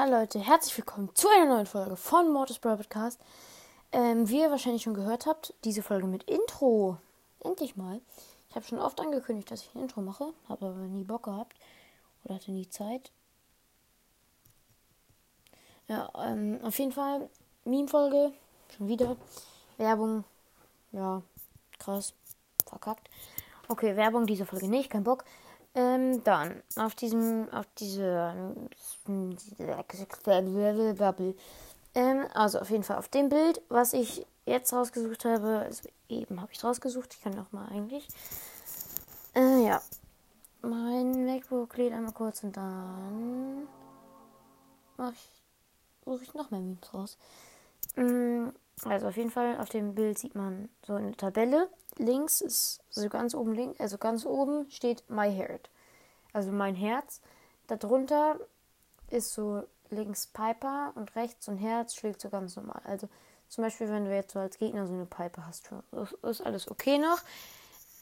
Hallo Leute, herzlich willkommen zu einer neuen Folge von Mortis Brawl Podcast. Ähm, wie ihr wahrscheinlich schon gehört habt, diese Folge mit Intro. Endlich mal. Ich habe schon oft angekündigt, dass ich ein Intro mache, habe aber nie Bock gehabt oder hatte nie Zeit. Ja, ähm, auf jeden Fall Meme-Folge, schon wieder. Werbung, ja, krass, verkackt. Okay, Werbung, diese Folge nicht, kein Bock. Ähm, dann auf diesem, auf diese, ähm, also auf jeden Fall auf dem Bild, was ich jetzt rausgesucht habe, also eben habe ich rausgesucht, ich kann auch mal eigentlich. Äh, ja. Mein MacBook lädt einmal kurz und dann mache ich, suche ich noch mehr Memes raus. Mm, also auf jeden Fall auf dem Bild sieht man so eine Tabelle links ist, also ganz oben links, also ganz oben steht My Heart. Also mein Herz. Darunter ist so links Piper und rechts so ein Herz schlägt so ganz normal. Also zum Beispiel, wenn du jetzt so als Gegner so eine Piper hast, ist alles okay noch.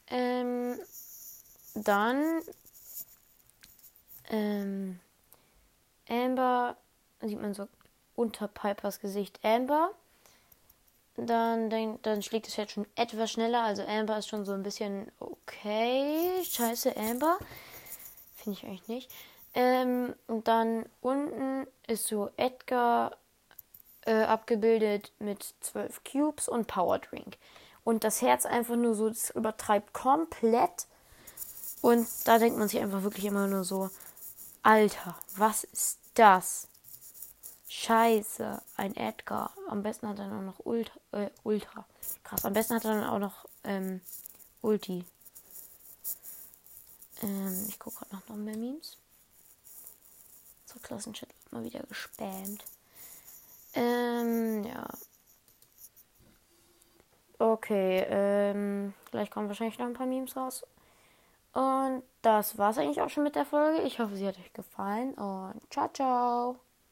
Ähm, dann ähm, Amber, sieht man so unter Pipers Gesicht Amber dann, dann, dann schlägt es jetzt schon etwas schneller. Also Amber ist schon so ein bisschen okay. Scheiße, Amber. Finde ich eigentlich nicht. Ähm, und dann unten ist so Edgar äh, abgebildet mit 12 Cubes und Power Drink. Und das Herz einfach nur so, das übertreibt komplett. Und da denkt man sich einfach wirklich immer nur so, Alter, was ist das? Scheiße, ein Edgar. Am besten hat er dann auch noch Ultra. Äh, Ultra. Krass. Am besten hat er dann auch noch ähm, Ulti. Ähm, ich gucke gerade noch, noch mehr Memes. So Klassenchat wird mal wieder gespammt. Ähm, ja. Okay, ähm, gleich kommen wahrscheinlich noch ein paar Memes raus. Und das war's eigentlich auch schon mit der Folge. Ich hoffe, sie hat euch gefallen und ciao, ciao.